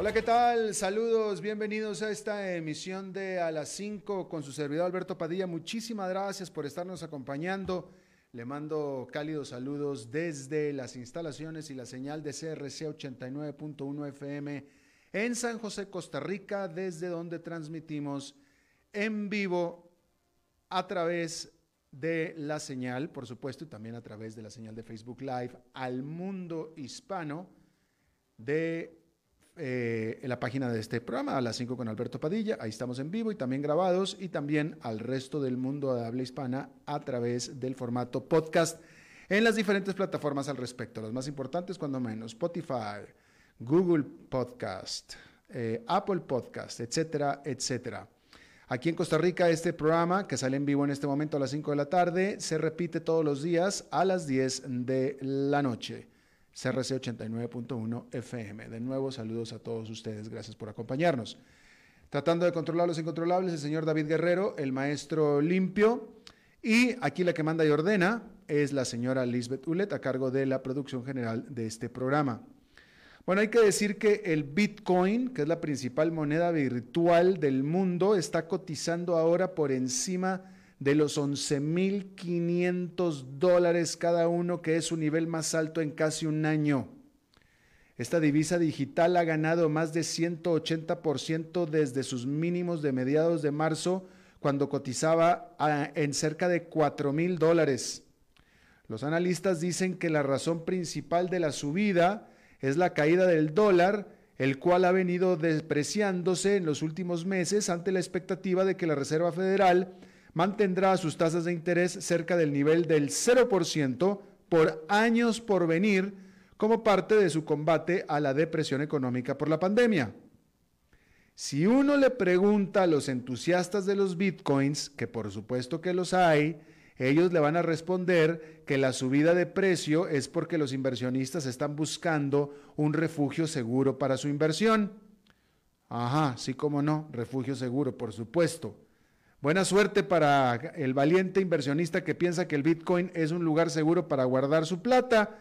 Hola, ¿qué tal? Saludos, bienvenidos a esta emisión de A las 5 con su servidor Alberto Padilla. Muchísimas gracias por estarnos acompañando. Le mando cálidos saludos desde las instalaciones y la señal de CRC 89.1 FM en San José, Costa Rica, desde donde transmitimos en vivo a través de la señal, por supuesto, y también a través de la señal de Facebook Live al mundo hispano de eh, en la página de este programa, a las 5 con Alberto Padilla. Ahí estamos en vivo y también grabados y también al resto del mundo de habla hispana a través del formato podcast en las diferentes plataformas al respecto. Las más importantes, cuando menos, Spotify, Google Podcast, eh, Apple Podcast, etcétera, etcétera. Aquí en Costa Rica, este programa que sale en vivo en este momento a las 5 de la tarde se repite todos los días a las 10 de la noche. CRC 89.1 FM. De nuevo, saludos a todos ustedes. Gracias por acompañarnos. Tratando de controlar los incontrolables, el señor David Guerrero, el maestro limpio. Y aquí la que manda y ordena es la señora Lisbeth Ulet, a cargo de la producción general de este programa. Bueno, hay que decir que el Bitcoin, que es la principal moneda virtual del mundo, está cotizando ahora por encima de los 11.500 dólares cada uno, que es su nivel más alto en casi un año. Esta divisa digital ha ganado más de 180% desde sus mínimos de mediados de marzo, cuando cotizaba en cerca de 4 mil dólares. Los analistas dicen que la razón principal de la subida es la caída del dólar, el cual ha venido depreciándose en los últimos meses ante la expectativa de que la Reserva Federal mantendrá sus tasas de interés cerca del nivel del 0% por años por venir como parte de su combate a la depresión económica por la pandemia. Si uno le pregunta a los entusiastas de los bitcoins, que por supuesto que los hay, ellos le van a responder que la subida de precio es porque los inversionistas están buscando un refugio seguro para su inversión. Ajá, sí como no, refugio seguro, por supuesto. Buena suerte para el valiente inversionista que piensa que el Bitcoin es un lugar seguro para guardar su plata,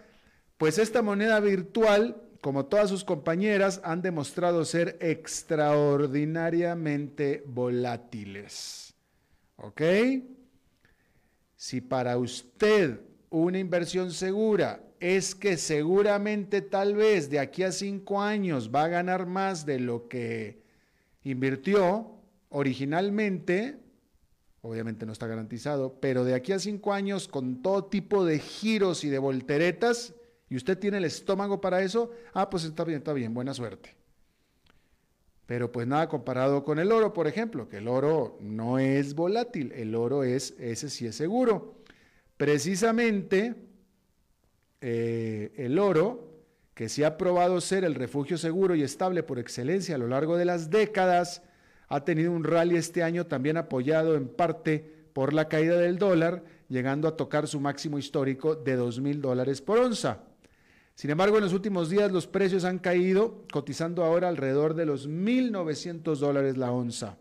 pues esta moneda virtual, como todas sus compañeras, han demostrado ser extraordinariamente volátiles. ¿Ok? Si para usted una inversión segura es que seguramente tal vez de aquí a cinco años va a ganar más de lo que invirtió originalmente, obviamente no está garantizado, pero de aquí a cinco años con todo tipo de giros y de volteretas, y usted tiene el estómago para eso, ah, pues está bien, está bien, buena suerte. Pero pues nada comparado con el oro, por ejemplo, que el oro no es volátil, el oro es, ese sí es seguro. Precisamente eh, el oro, que sí ha probado ser el refugio seguro y estable por excelencia a lo largo de las décadas, ha tenido un rally este año también apoyado en parte por la caída del dólar, llegando a tocar su máximo histórico de 2 mil dólares por onza. Sin embargo, en los últimos días los precios han caído, cotizando ahora alrededor de los 1.900 dólares la onza.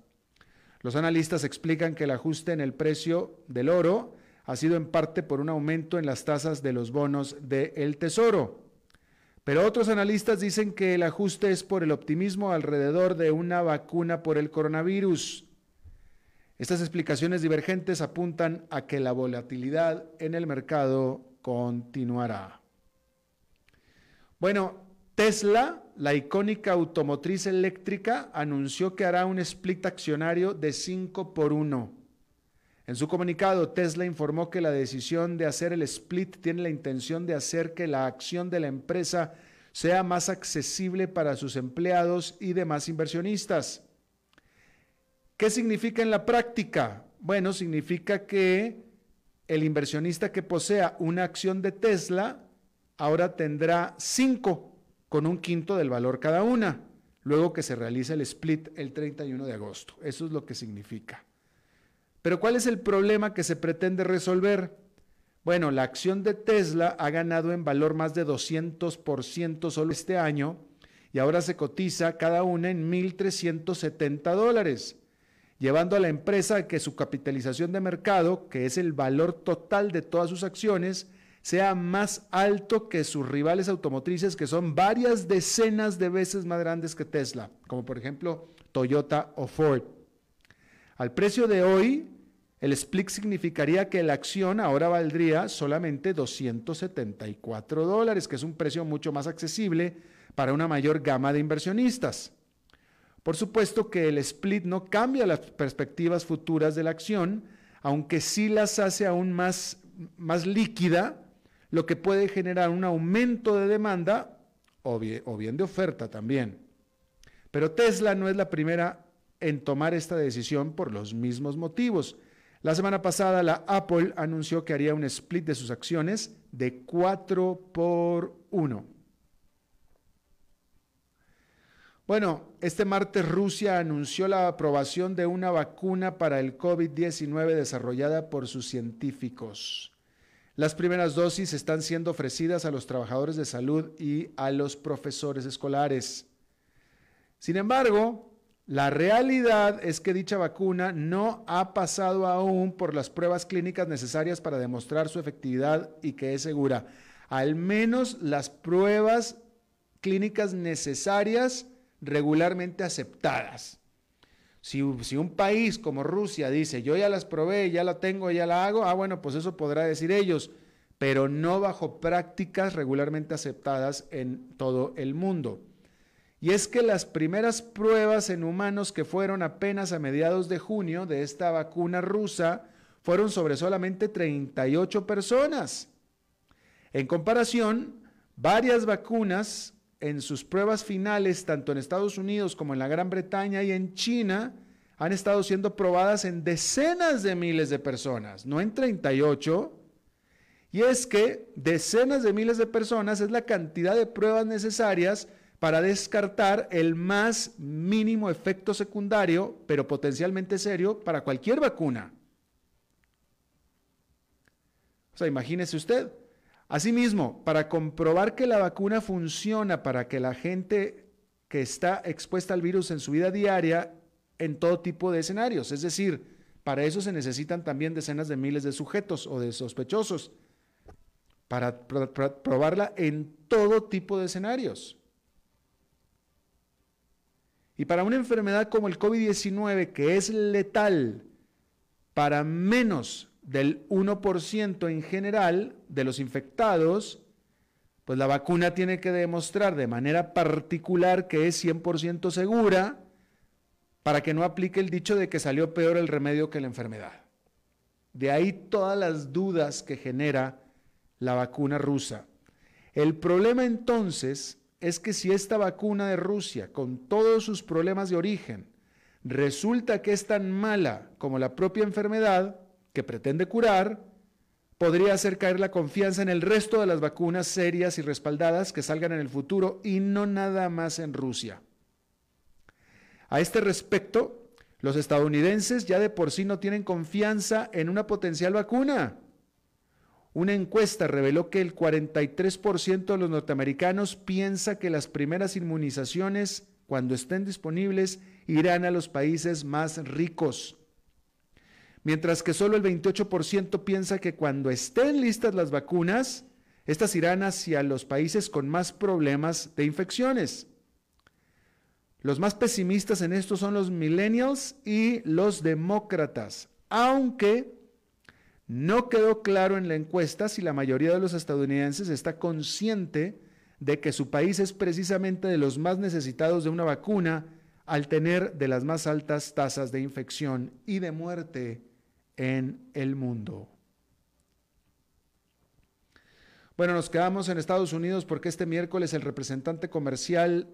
Los analistas explican que el ajuste en el precio del oro ha sido en parte por un aumento en las tasas de los bonos del Tesoro. Pero otros analistas dicen que el ajuste es por el optimismo alrededor de una vacuna por el coronavirus. Estas explicaciones divergentes apuntan a que la volatilidad en el mercado continuará. Bueno, Tesla, la icónica automotriz eléctrica, anunció que hará un split accionario de 5 por 1. En su comunicado, Tesla informó que la decisión de hacer el split tiene la intención de hacer que la acción de la empresa sea más accesible para sus empleados y demás inversionistas. ¿Qué significa en la práctica? Bueno, significa que el inversionista que posea una acción de Tesla ahora tendrá cinco con un quinto del valor cada una, luego que se realice el split el 31 de agosto. Eso es lo que significa. Pero ¿cuál es el problema que se pretende resolver? Bueno, la acción de Tesla ha ganado en valor más de 200% solo este año y ahora se cotiza cada una en 1.370 dólares, llevando a la empresa a que su capitalización de mercado, que es el valor total de todas sus acciones, sea más alto que sus rivales automotrices, que son varias decenas de veces más grandes que Tesla, como por ejemplo Toyota o Ford. Al precio de hoy, el split significaría que la acción ahora valdría solamente 274 dólares, que es un precio mucho más accesible para una mayor gama de inversionistas. Por supuesto que el split no cambia las perspectivas futuras de la acción, aunque sí las hace aún más, más líquida, lo que puede generar un aumento de demanda o bien, o bien de oferta también. Pero Tesla no es la primera en tomar esta decisión por los mismos motivos. La semana pasada la Apple anunció que haría un split de sus acciones de 4 por 1. Bueno, este martes Rusia anunció la aprobación de una vacuna para el COVID-19 desarrollada por sus científicos. Las primeras dosis están siendo ofrecidas a los trabajadores de salud y a los profesores escolares. Sin embargo, la realidad es que dicha vacuna no ha pasado aún por las pruebas clínicas necesarias para demostrar su efectividad y que es segura. Al menos las pruebas clínicas necesarias regularmente aceptadas. Si, un país como Rusia dice, yo ya las probé, ya la tengo, ya la hago, ah, bueno, pues eso podrá decir ellos, pero no bajo prácticas regularmente aceptadas en todo el mundo. Y es que las primeras pruebas en humanos que fueron apenas a mediados de junio de esta vacuna rusa fueron sobre solamente 38 personas. En comparación, varias vacunas en sus pruebas finales, tanto en Estados Unidos como en la Gran Bretaña y en China, han estado siendo probadas en decenas de miles de personas, no en 38. Y es que decenas de miles de personas es la cantidad de pruebas necesarias para descartar el más mínimo efecto secundario, pero potencialmente serio, para cualquier vacuna. O sea, imagínese usted. Asimismo, para comprobar que la vacuna funciona para que la gente que está expuesta al virus en su vida diaria, en todo tipo de escenarios, es decir, para eso se necesitan también decenas de miles de sujetos o de sospechosos, para probarla en todo tipo de escenarios. Y para una enfermedad como el COVID-19, que es letal para menos del 1% en general de los infectados, pues la vacuna tiene que demostrar de manera particular que es 100% segura para que no aplique el dicho de que salió peor el remedio que la enfermedad. De ahí todas las dudas que genera la vacuna rusa. El problema entonces es que si esta vacuna de Rusia, con todos sus problemas de origen, resulta que es tan mala como la propia enfermedad que pretende curar, podría hacer caer la confianza en el resto de las vacunas serias y respaldadas que salgan en el futuro y no nada más en Rusia. A este respecto, los estadounidenses ya de por sí no tienen confianza en una potencial vacuna una encuesta reveló que el 43% de los norteamericanos piensa que las primeras inmunizaciones, cuando estén disponibles, irán a los países más ricos, mientras que solo el 28% piensa que cuando estén listas las vacunas, estas irán hacia los países con más problemas de infecciones. Los más pesimistas en esto son los millennials y los demócratas, aunque no quedó claro en la encuesta si la mayoría de los estadounidenses está consciente de que su país es precisamente de los más necesitados de una vacuna al tener de las más altas tasas de infección y de muerte en el mundo. Bueno, nos quedamos en Estados Unidos porque este miércoles el representante comercial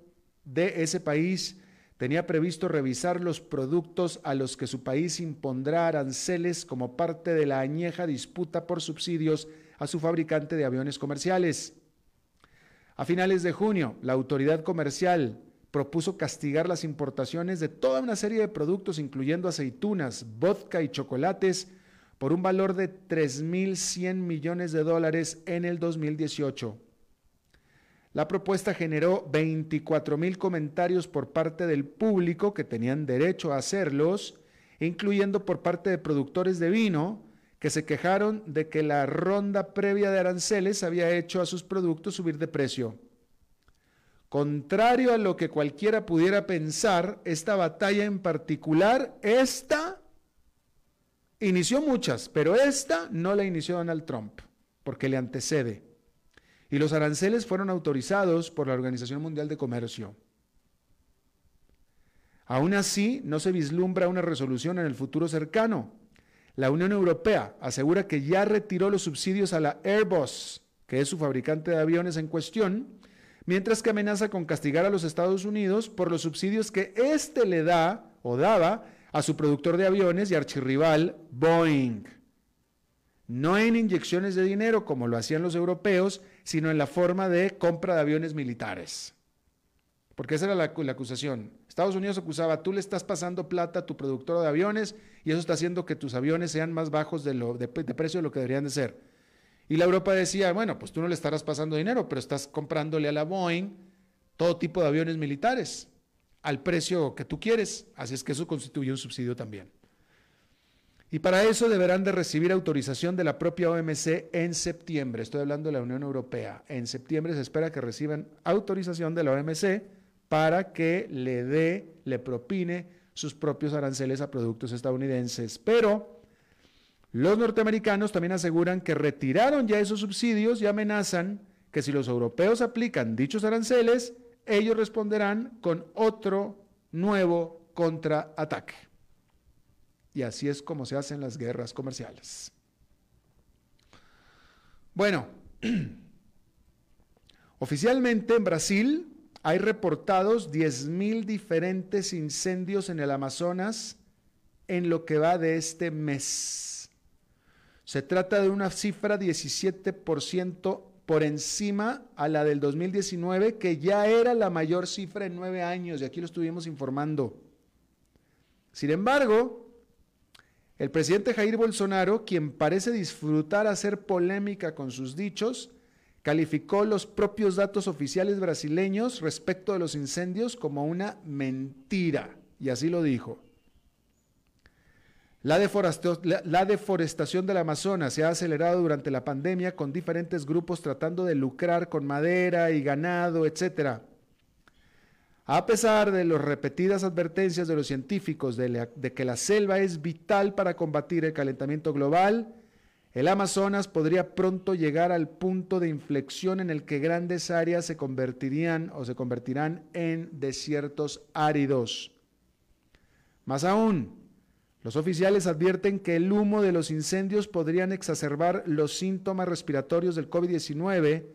de ese país tenía previsto revisar los productos a los que su país impondrá aranceles como parte de la añeja disputa por subsidios a su fabricante de aviones comerciales. A finales de junio, la autoridad comercial propuso castigar las importaciones de toda una serie de productos, incluyendo aceitunas, vodka y chocolates, por un valor de 3.100 millones de dólares en el 2018. La propuesta generó 24 mil comentarios por parte del público que tenían derecho a hacerlos, incluyendo por parte de productores de vino que se quejaron de que la ronda previa de aranceles había hecho a sus productos subir de precio. Contrario a lo que cualquiera pudiera pensar, esta batalla en particular, esta inició muchas, pero esta no la inició Donald Trump, porque le antecede y los aranceles fueron autorizados por la Organización Mundial de Comercio. Aún así, no se vislumbra una resolución en el futuro cercano. La Unión Europea asegura que ya retiró los subsidios a la Airbus, que es su fabricante de aviones en cuestión, mientras que amenaza con castigar a los Estados Unidos por los subsidios que éste le da o daba a su productor de aviones y archirrival Boeing. No en inyecciones de dinero como lo hacían los europeos, sino en la forma de compra de aviones militares. Porque esa era la, acusación. Estados Unidos acusaba, tú le estás pasando plata a tu productor de aviones y eso está haciendo que tus aviones sean más bajos de, precio de lo que deberían de ser. Y la Europa decía, bueno, pues tú no le estarás pasando dinero, pero estás comprándole a la Boeing todo tipo de aviones militares al precio que tú quieres. Así es que eso constituye un subsidio también. Y para eso deberán de recibir autorización de la propia OMC en septiembre. Estoy hablando de la Unión Europea. En septiembre se espera que reciban autorización de la OMC para que le dé, le propine sus propios aranceles a productos estadounidenses. Pero los norteamericanos también aseguran que retiraron ya esos subsidios y amenazan que si los europeos aplican dichos aranceles, ellos responderán con otro nuevo contraataque. Y así es como se hacen las guerras comerciales. Bueno, oficialmente en Brasil hay reportados 10.000 diferentes incendios en el Amazonas en lo que va de este mes. Se trata de una cifra 17% por encima a la del 2019, que ya era la mayor cifra en nueve años, y aquí lo estuvimos informando. Sin embargo, el presidente Jair Bolsonaro, quien parece disfrutar hacer polémica con sus dichos, calificó los propios datos oficiales brasileños respecto de los incendios como una mentira, y así lo dijo. La, deforestación del Amazonas se ha acelerado durante la pandemia con diferentes grupos tratando de lucrar con madera y ganado, etcétera. A pesar de las repetidas advertencias de los científicos de, que la selva es vital para combatir el calentamiento global, el Amazonas podría pronto llegar al punto de inflexión en el que grandes áreas se convertirían o se convertirán en desiertos áridos. Más aún, los oficiales advierten que el humo de los incendios podrían exacerbar los síntomas respiratorios del COVID-19,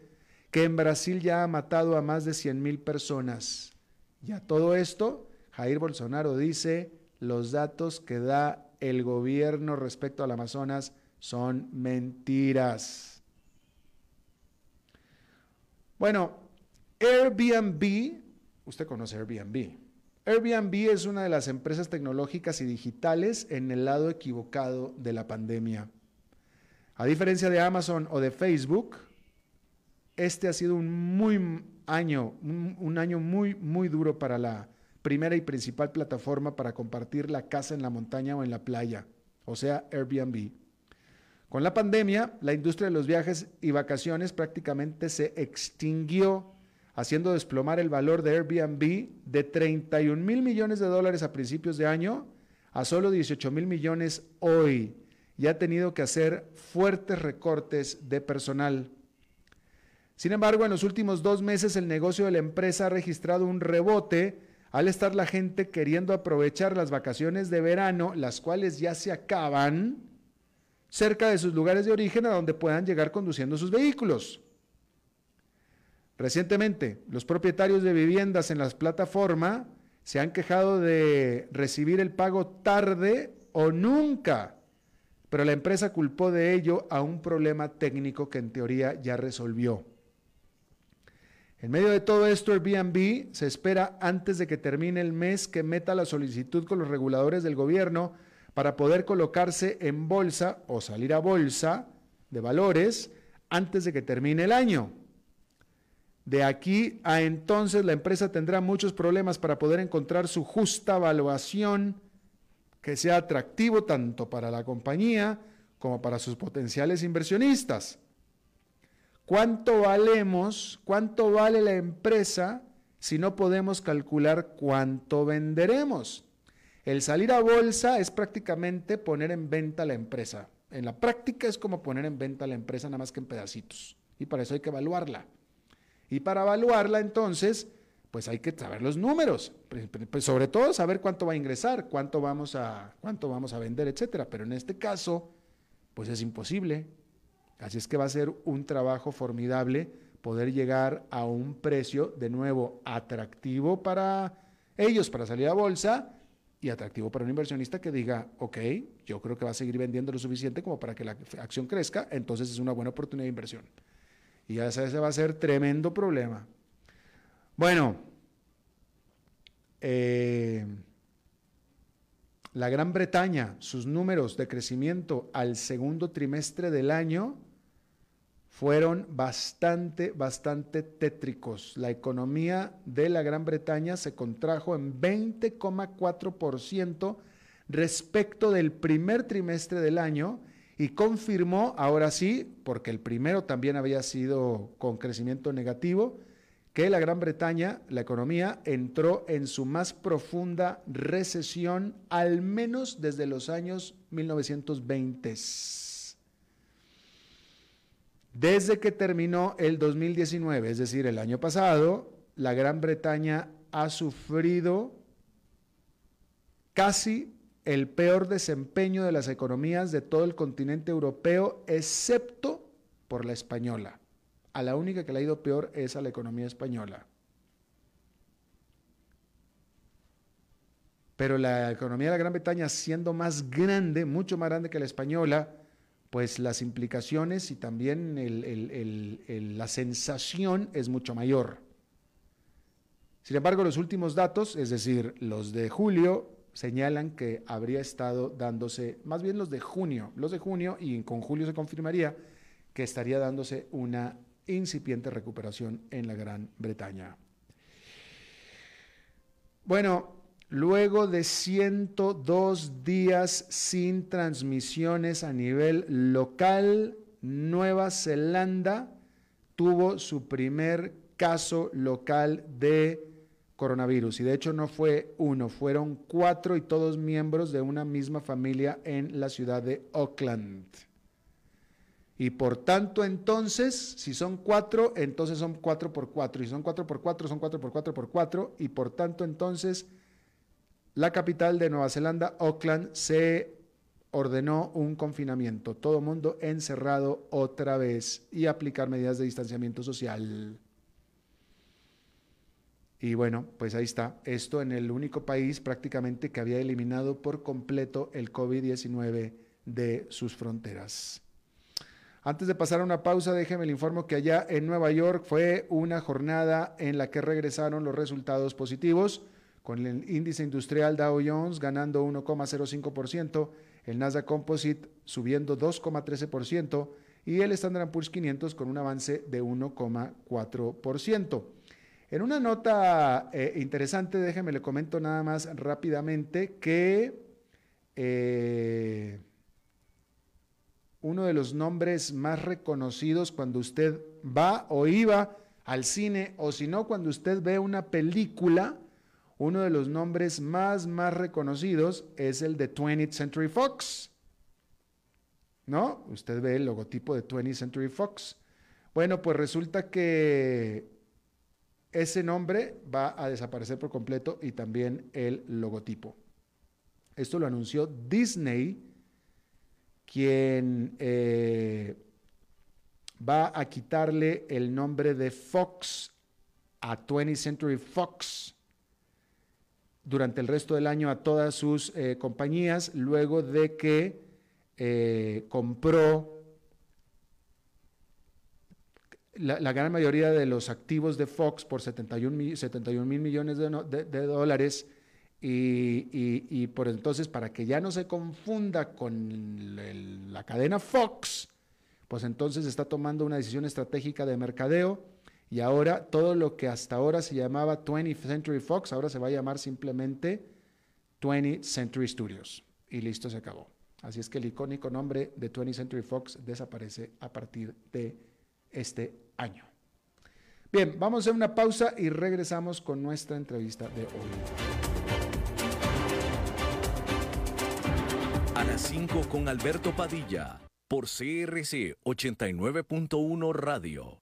que en Brasil ya ha matado a más de 100.000 personas. Y a todo esto, Jair Bolsonaro dice, los datos que da el gobierno respecto al Amazonas son mentiras. Bueno, Airbnb, usted conoce Airbnb. Airbnb es una de las empresas tecnológicas y digitales en el lado equivocado de la pandemia. A diferencia de Amazon o de Facebook, este ha sido un muy año, un, año muy, muy duro para la primera y principal plataforma para compartir la casa en la montaña o en la playa, o sea, Airbnb. Con la pandemia, la industria de los viajes y vacaciones prácticamente se extinguió, haciendo desplomar el valor de Airbnb de 31 mil millones de dólares a principios de año a solo 18 mil millones hoy y ha tenido que hacer fuertes recortes de personal. Sin embargo, en los últimos dos meses el negocio de la empresa ha registrado un rebote al estar la gente queriendo aprovechar las vacaciones de verano, las cuales ya se acaban, cerca de sus lugares de origen a donde puedan llegar conduciendo sus vehículos. Recientemente, los propietarios de viviendas en las plataformas se han quejado de recibir el pago tarde o nunca, pero la empresa culpó de ello a un problema técnico que en teoría ya resolvió. En medio de todo esto, Airbnb se espera antes de que termine el mes que meta la solicitud con los reguladores del gobierno para poder colocarse en bolsa o salir a bolsa de valores antes de que termine el año. De aquí a entonces la empresa tendrá muchos problemas para poder encontrar su justa evaluación que sea atractivo tanto para la compañía como para sus potenciales inversionistas. ¿Cuánto valemos? ¿Cuánto vale la empresa si no podemos calcular cuánto venderemos? El salir a bolsa es prácticamente poner en venta la empresa. En la práctica es como poner en venta la empresa nada más que en pedacitos. Y para eso hay que evaluarla. Y para evaluarla entonces, pues hay que saber los números. Pues sobre todo saber cuánto va a ingresar, cuánto vamos a, cuánto vamos a vender, etcétera. Pero en este caso, pues es imposible. Así es que va a ser un trabajo formidable poder llegar a un precio de nuevo atractivo para ellos, para salir a bolsa, y atractivo para un inversionista que diga, ok, yo creo que va a seguir vendiendo lo suficiente como para que la acción crezca, entonces es una buena oportunidad de inversión. Y ese va a ser tremendo problema. Bueno, eh, la Gran Bretaña, sus números de crecimiento al segundo trimestre del año fueron bastante, bastante tétricos. La economía de la Gran Bretaña se contrajo en 20,4% respecto del primer trimestre del año y confirmó, ahora sí, porque el primero también había sido con crecimiento negativo, que la Gran Bretaña, la economía, entró en su más profunda recesión, al menos desde los años 1920. Desde que terminó el 2019, es decir, el año pasado, la Gran Bretaña ha sufrido casi el peor desempeño de las economías de todo el continente europeo, excepto por la española. A la única que le ha ido peor es a la economía española. Pero la economía de la Gran Bretaña, siendo más grande, mucho más grande que la española, pues las implicaciones y también la sensación es mucho mayor. Sin embargo, los últimos datos, es decir, los de julio, señalan que habría estado dándose, más bien los de junio, los de junio, y con julio se confirmaría que estaría dándose una incipiente recuperación en la Gran Bretaña. Bueno, Luego de 102 días sin transmisiones a nivel local, Nueva Zelanda tuvo su primer caso local de coronavirus. Y de hecho no fue uno, fueron cuatro y todos miembros de una misma familia en la ciudad de Auckland. Y por tanto, entonces, si son cuatro, entonces son cuatro por cuatro. Y si son cuatro por cuatro, son cuatro por cuatro por cuatro. Y por tanto, entonces la capital de Nueva Zelanda, Auckland, se ordenó un confinamiento, todo mundo encerrado otra vez y aplicar medidas de distanciamiento social. Y bueno, pues ahí está, esto en el único país prácticamente que había eliminado por completo el COVID-19 de sus fronteras. Antes de pasar a una pausa, déjeme le informo que allá en Nueva York fue una jornada en la que regresaron los resultados positivos con el índice industrial Dow Jones ganando 1,05%, el Nasdaq Composite subiendo 2,13% y el Standard Poor's 500 con un avance de 1,4%. En una nota eh, interesante, déjeme le comento nada más rápidamente que eh, uno de los nombres más reconocidos cuando usted va o iba al cine o si no cuando usted ve una película, uno de los nombres más, más reconocidos es el de 20th Century Fox. ¿No? Usted ve el logotipo de 20th Century Fox. Bueno, pues resulta que ese nombre va a desaparecer por completo y también el logotipo. Esto lo anunció Disney, quien eh, va a quitarle el nombre de Fox a 20th Century Fox durante el resto del año a todas sus eh, compañías luego de que eh, compró la, gran mayoría de los activos de Fox por 71 mil, millones de, dólares. Y, por entonces, para que ya no se confunda con la cadena Fox, pues entonces está tomando una decisión estratégica de mercadeo y ahora todo lo que hasta ahora se llamaba 20th Century Fox, ahora se va a llamar simplemente 20th Century Studios. Y listo, se acabó. Así es que el icónico nombre de 20th Century Fox desaparece a partir de este año. Bien, vamos a hacer una pausa y regresamos con nuestra entrevista de hoy. A las 5 con Alberto Padilla por CRC 89.1 Radio.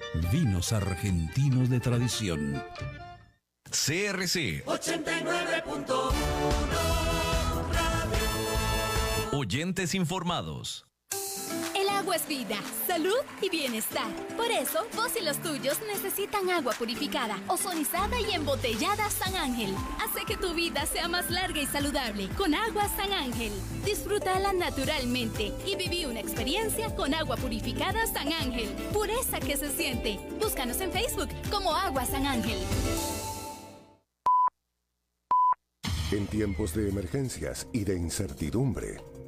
vinos argentinos de tradición. CRC 89.1 Oyentes informados. Agua es vida, salud y bienestar. Por eso, vos y los tuyos necesitan agua purificada, ozonizada y embotellada San Ángel. Hace que tu vida sea más larga y saludable con agua San Ángel. Disfrútala naturalmente y viví una experiencia con agua purificada San Ángel. Pureza que se siente. Búscanos en Facebook como Agua San Ángel. En tiempos de emergencias y de incertidumbre,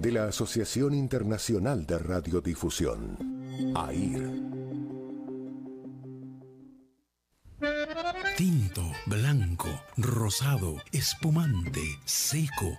de la Asociación Internacional de Radiodifusión, AIR. Tinto, blanco, rosado, espumante, seco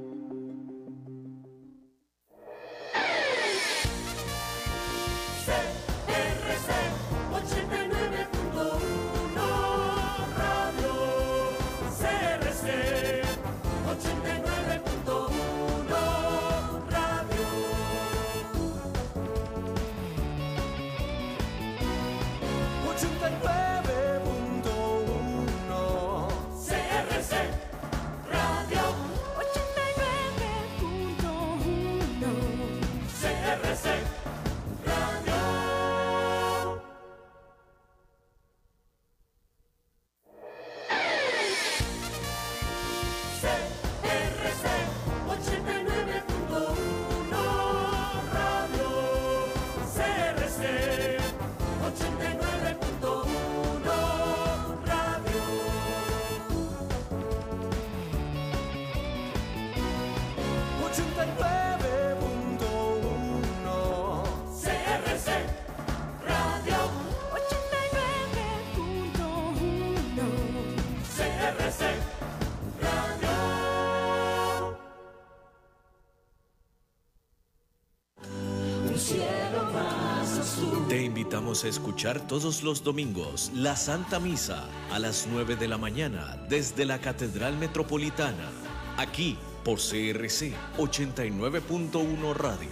A escuchar todos los domingos la Santa Misa a las 9 de la mañana desde la Catedral Metropolitana, aquí por CRC 89.1 Radio.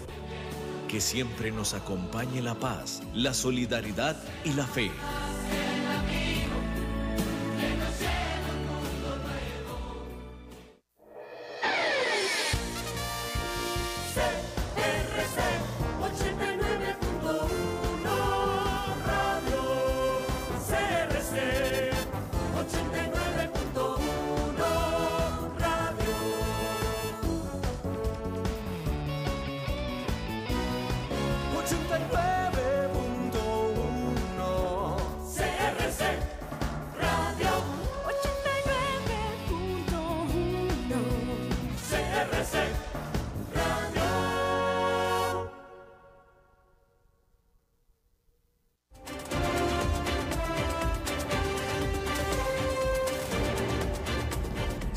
Que siempre nos acompañe la paz, la solidaridad y la fe.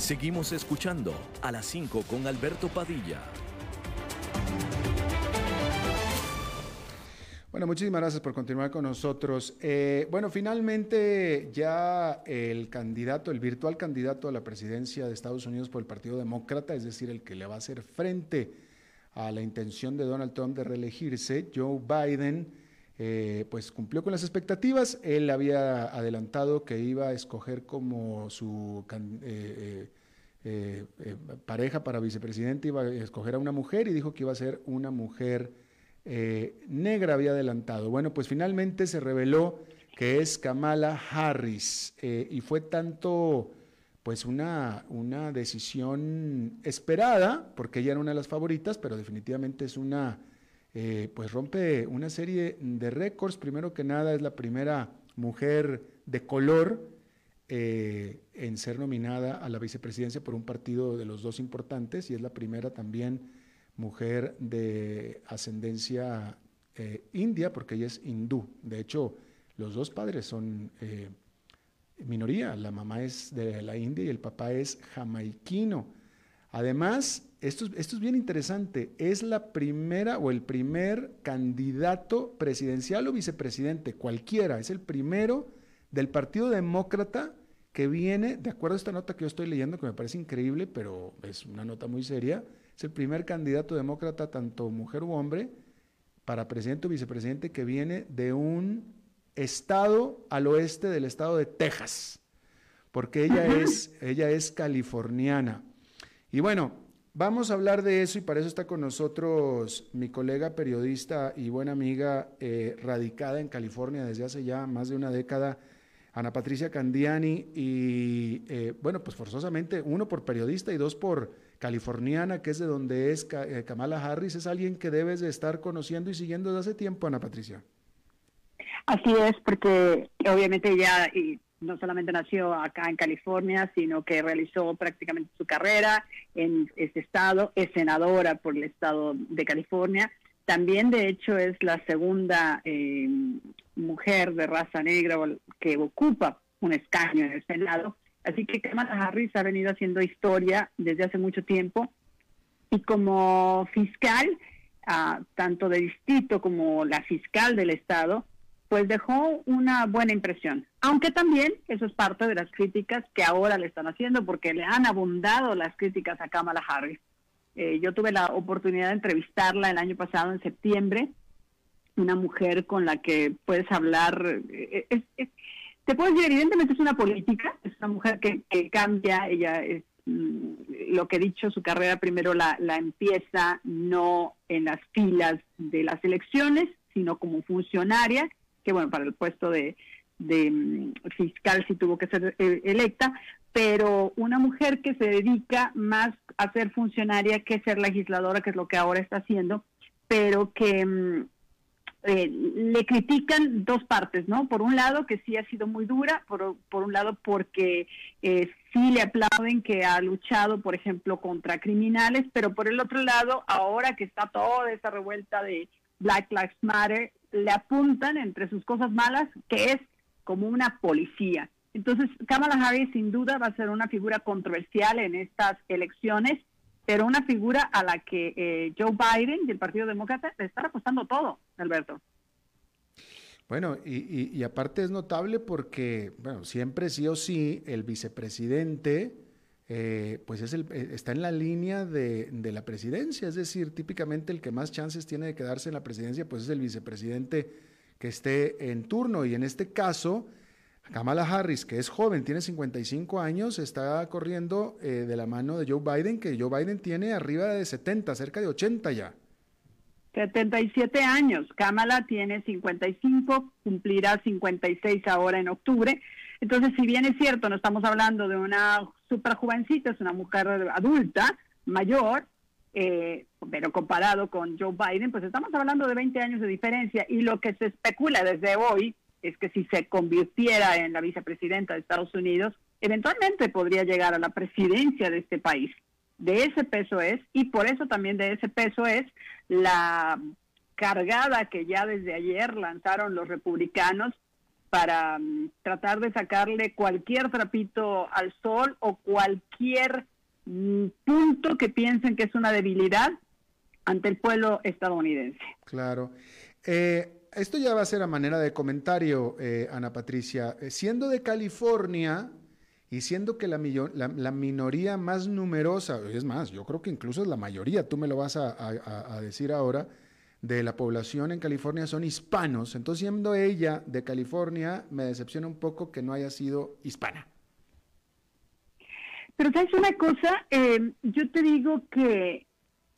Seguimos escuchando a las 5 con Alberto Padilla. Bueno, muchísimas gracias por continuar con nosotros. Eh, bueno, finalmente ya el candidato, el virtual candidato a la presidencia de Estados Unidos por el Partido Demócrata, es decir, el que le va a hacer frente a la intención de Donald Trump de reelegirse, Joe Biden, eh, pues cumplió con las expectativas. Él había adelantado que iba a escoger como su eh, eh, pareja para vicepresidente iba a escoger a una mujer y dijo que iba a ser una mujer negra, había adelantado. Bueno, pues finalmente se reveló que es Kamala Harris y fue tanto pues una, una decisión esperada, porque ella era una de las favoritas, pero definitivamente es una, pues rompe una serie de récords. Primero que nada es la primera mujer de color eh, en ser nominada a la vicepresidencia por un partido de los dos importantes y es la primera también mujer de ascendencia eh, india, porque ella es hindú. De hecho, los dos padres son eh, minoría, la mamá es de la India y el papá es jamaiquino. Además, esto, esto es bien interesante, es la primera o el primer candidato presidencial o vicepresidente, cualquiera, es el primero del Partido Demócrata que viene, de acuerdo a esta nota que yo estoy leyendo, que me parece increíble, pero es una nota muy seria, es el primer candidato demócrata, tanto mujer u hombre, para presidente o vicepresidente que viene de un estado al oeste del estado de Texas, porque ella es, ella es californiana. Y bueno, vamos a hablar de eso y para eso está con nosotros mi colega periodista y buena amiga eh, radicada en California desde hace ya más de una década, Ana Patricia Candiani y, eh, bueno, pues forzosamente, uno por periodista y dos por californiana, que es de donde es eh, Kamala Harris, es alguien que debes de estar conociendo y siguiendo desde hace tiempo, Ana Patricia. Así es, porque obviamente ella y no solamente nació acá en California, sino que realizó prácticamente su carrera en este estado, es senadora por el estado de California. También, de hecho, es la segunda eh, mujer de raza negra que ocupa un escaño en el Senado. Así que Kamala Harris ha venido haciendo historia desde hace mucho tiempo y como fiscal, ah, tanto de distrito como la fiscal del Estado, pues dejó una buena impresión. Aunque también eso es parte de las críticas que ahora le están haciendo porque le han abundado las críticas a Kamala Harris. Eh, yo tuve la oportunidad de entrevistarla el año pasado en septiembre una mujer con la que puedes hablar. Eh, te puedes decir, evidentemente es una política, es una mujer que, cambia, ella es mm, lo que he dicho, su carrera primero la, la, empieza no en las filas de las elecciones, sino como funcionaria, que bueno, para el puesto de, de mm, fiscal sí tuvo que ser eh, electa, pero una mujer que se dedica más a ser funcionaria que ser legisladora, que es lo que ahora está haciendo, pero que mm, eh, le critican dos partes, ¿no? Por un lado, que sí ha sido muy dura, por, por un lado, porque eh, sí le aplauden que ha luchado, por ejemplo, contra criminales, pero por el otro lado, ahora que está toda esa revuelta de Black Lives Matter, le apuntan entre sus cosas malas que es como una policía. Entonces, Kamala Harris sin duda va a ser una figura controversial en estas elecciones pero una figura a la que eh, Joe Biden y el Partido Demócrata le están apostando todo, Alberto. Bueno, y, aparte es notable porque, bueno, siempre sí o sí el vicepresidente, eh, pues es el, eh, está en la línea de, de, la presidencia, es decir, típicamente el que más chances tiene de quedarse en la presidencia, pues es el vicepresidente que esté en turno. Y en este caso, Kamala Harris, que es joven, tiene 55 años, está corriendo eh, de la mano de Joe Biden, que Joe Biden tiene arriba de 70, cerca de 80 ya. 77 años. Kamala tiene 55, cumplirá 56 ahora en octubre. Entonces, si bien es cierto, no estamos hablando de una super jovencita, es una mujer adulta, mayor, eh, pero comparado con Joe Biden, pues estamos hablando de 20 años de diferencia. Y lo que se especula desde hoy es que si se convirtiera en la vicepresidenta de Estados Unidos, eventualmente podría llegar a la presidencia de este país. De ese peso es, y por eso también de ese peso es la cargada que ya desde ayer lanzaron los republicanos para mm, tratar de sacarle cualquier trapito al sol o cualquier punto que piensen que es una debilidad ante el pueblo estadounidense. Claro. Eh, esto ya va a ser a manera de comentario, eh, Ana Patricia. Eh, siendo de California y siendo que la, la, minoría más numerosa, es más, yo creo que incluso es la mayoría, tú me lo vas a, decir ahora, de la población en California son hispanos. Entonces, siendo ella de California, me decepciona un poco que no haya sido hispana. Pero sabes una cosa, eh, yo te digo que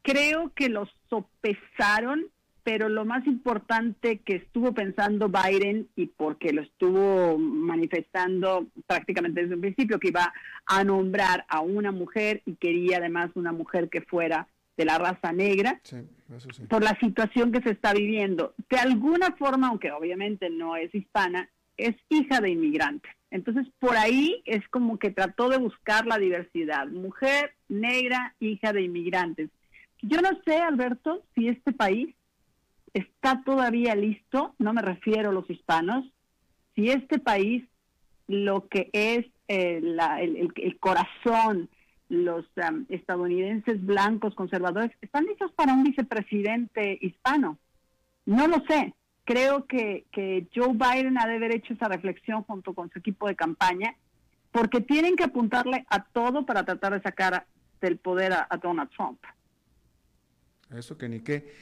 creo que los sopesaron pero lo más importante que estuvo pensando Biden y porque lo estuvo manifestando prácticamente desde un principio, que iba a nombrar a una mujer y quería además una mujer que fuera de la raza negra, por la situación que se está viviendo. De alguna forma, aunque obviamente no es hispana, es hija de inmigrantes. Entonces, por ahí es como que trató de buscar la diversidad. Mujer, negra, hija de inmigrantes. Yo no sé, Alberto, si este país está todavía listo, no me refiero a los hispanos, si este país lo que es eh, el, corazón, los um, estadounidenses blancos conservadores, están listos para un vicepresidente hispano. No lo sé. Creo que, Joe Biden ha de haber hecho esa reflexión junto con su equipo de campaña, porque tienen que apuntarle a todo para tratar de sacar del poder a, Donald Trump. Eso que ni qué.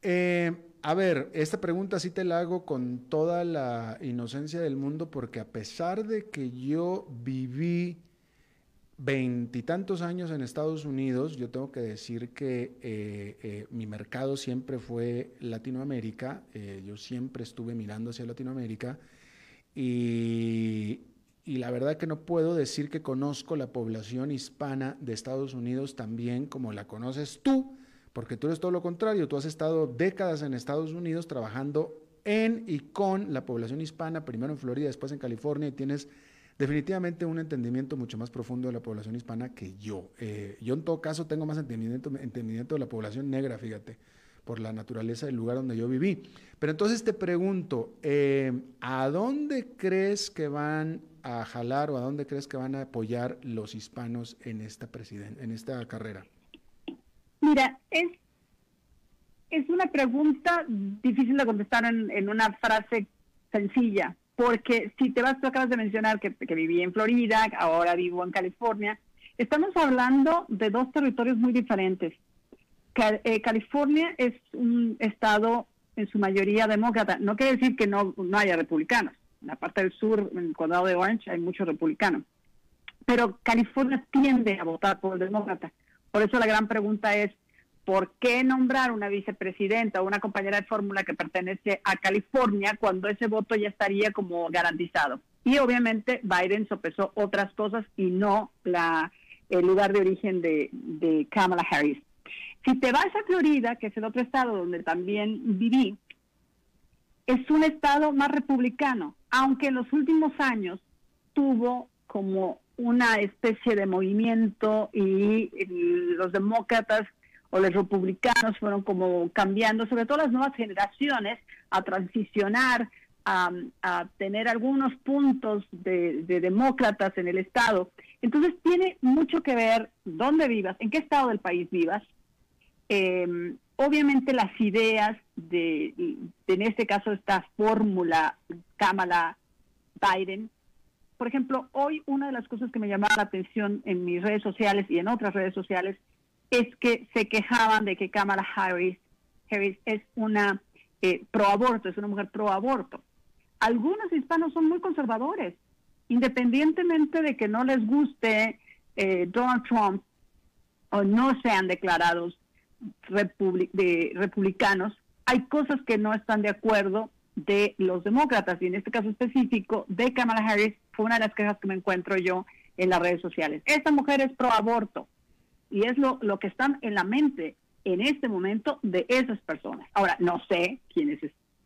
Eh, a ver, esta pregunta sí te la hago con toda la inocencia del mundo porque a pesar de que yo viví veintitantos años en Estados Unidos, yo tengo que decir que eh, eh, mi mercado siempre fue Latinoamérica, eh, yo siempre estuve mirando hacia Latinoamérica y, y la verdad que no puedo decir que conozco la población hispana de Estados Unidos tan bien como la conoces tú porque tú eres todo lo contrario, tú has estado décadas en Estados Unidos trabajando en y con la población hispana, primero en Florida, después en California, y tienes definitivamente un entendimiento mucho más profundo de la población hispana que yo. Eh, yo en todo caso tengo más entendimiento, entendimiento de la población negra, fíjate, por la naturaleza del lugar donde yo viví. Pero entonces te pregunto, eh, ¿a dónde crees que van a jalar o a dónde crees que van a apoyar los hispanos en esta, en esta carrera? Mira, es, es una pregunta difícil de contestar en, una frase sencilla, porque si te vas, tú acabas de mencionar que, que viví en Florida, ahora vivo en California, estamos hablando de dos territorios muy diferentes. Eh, California es un estado en su mayoría demócrata. No quiere decir que no, no haya republicanos. En la parte del sur, en el condado de Orange, hay muchos republicanos. Pero California tiende a votar por el demócrata. Por eso la gran pregunta es, ¿por qué nombrar una vicepresidenta o una compañera de fórmula que pertenece a California cuando ese voto ya estaría como garantizado? Y obviamente Biden sopesó otras cosas y no la, el lugar de origen de, de Kamala Harris. Si te vas a Florida, que es el otro estado donde también viví, es un estado más republicano, aunque en los últimos años tuvo como una especie de movimiento y, los demócratas o los republicanos fueron como cambiando, sobre todo las nuevas generaciones, a transicionar a, tener algunos puntos de, demócratas en el Estado. Entonces tiene mucho que ver dónde vivas, en qué estado del país vivas. Em, obviamente las ideas de, en este caso, esta fórmula Kamala Biden. Por ejemplo, hoy una de las cosas que me llamaba la atención en mis redes sociales y en otras redes sociales es que se quejaban de que Kamala Harris, Harris es una eh, pro aborto, es una mujer pro aborto algunos hispanos son muy conservadores, independientemente de que no les guste eh, Donald Trump o no sean declarados de republicanos, hay cosas que no están de acuerdo de los demócratas y en este caso específico de Kamala Harris fue una de las quejas que me encuentro yo en las redes sociales. Esta mujer es pro aborto y es lo, lo que están en la mente en este momento de esas personas. Ahora, no sé quiénes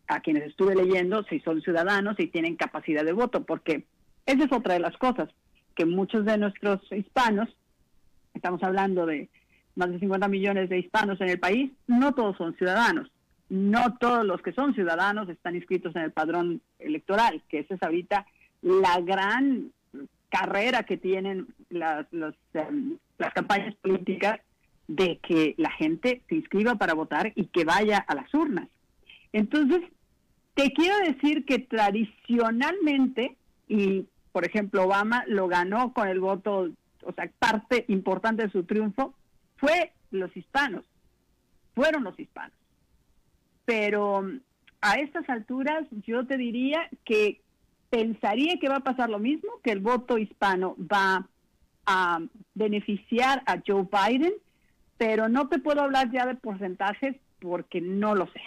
a quienes estuve leyendo si son ciudadanos y tienen capacidad de voto, porque esa es otra de las cosas, que muchos de nuestros hispanos, estamos hablando de más de 50 millones de hispanos en el país, no todos son ciudadanos. No todos los que son ciudadanos están inscritos en el padrón electoral, que esa es ahorita la gran carrera que tienen las, em, las campañas políticas de que la gente se inscriba para votar y que vaya a las urnas. Entonces, te quiero decir que tradicionalmente, y por ejemplo Obama lo ganó con el voto, o sea, parte importante de su triunfo fue los hispanos, fueron los hispanos. Pero mm, a estas alturas yo te diría que pensaría que va a pasar lo mismo, que el voto hispano va a beneficiar a Joe Biden, pero no te puedo hablar ya de porcentajes porque no lo sé.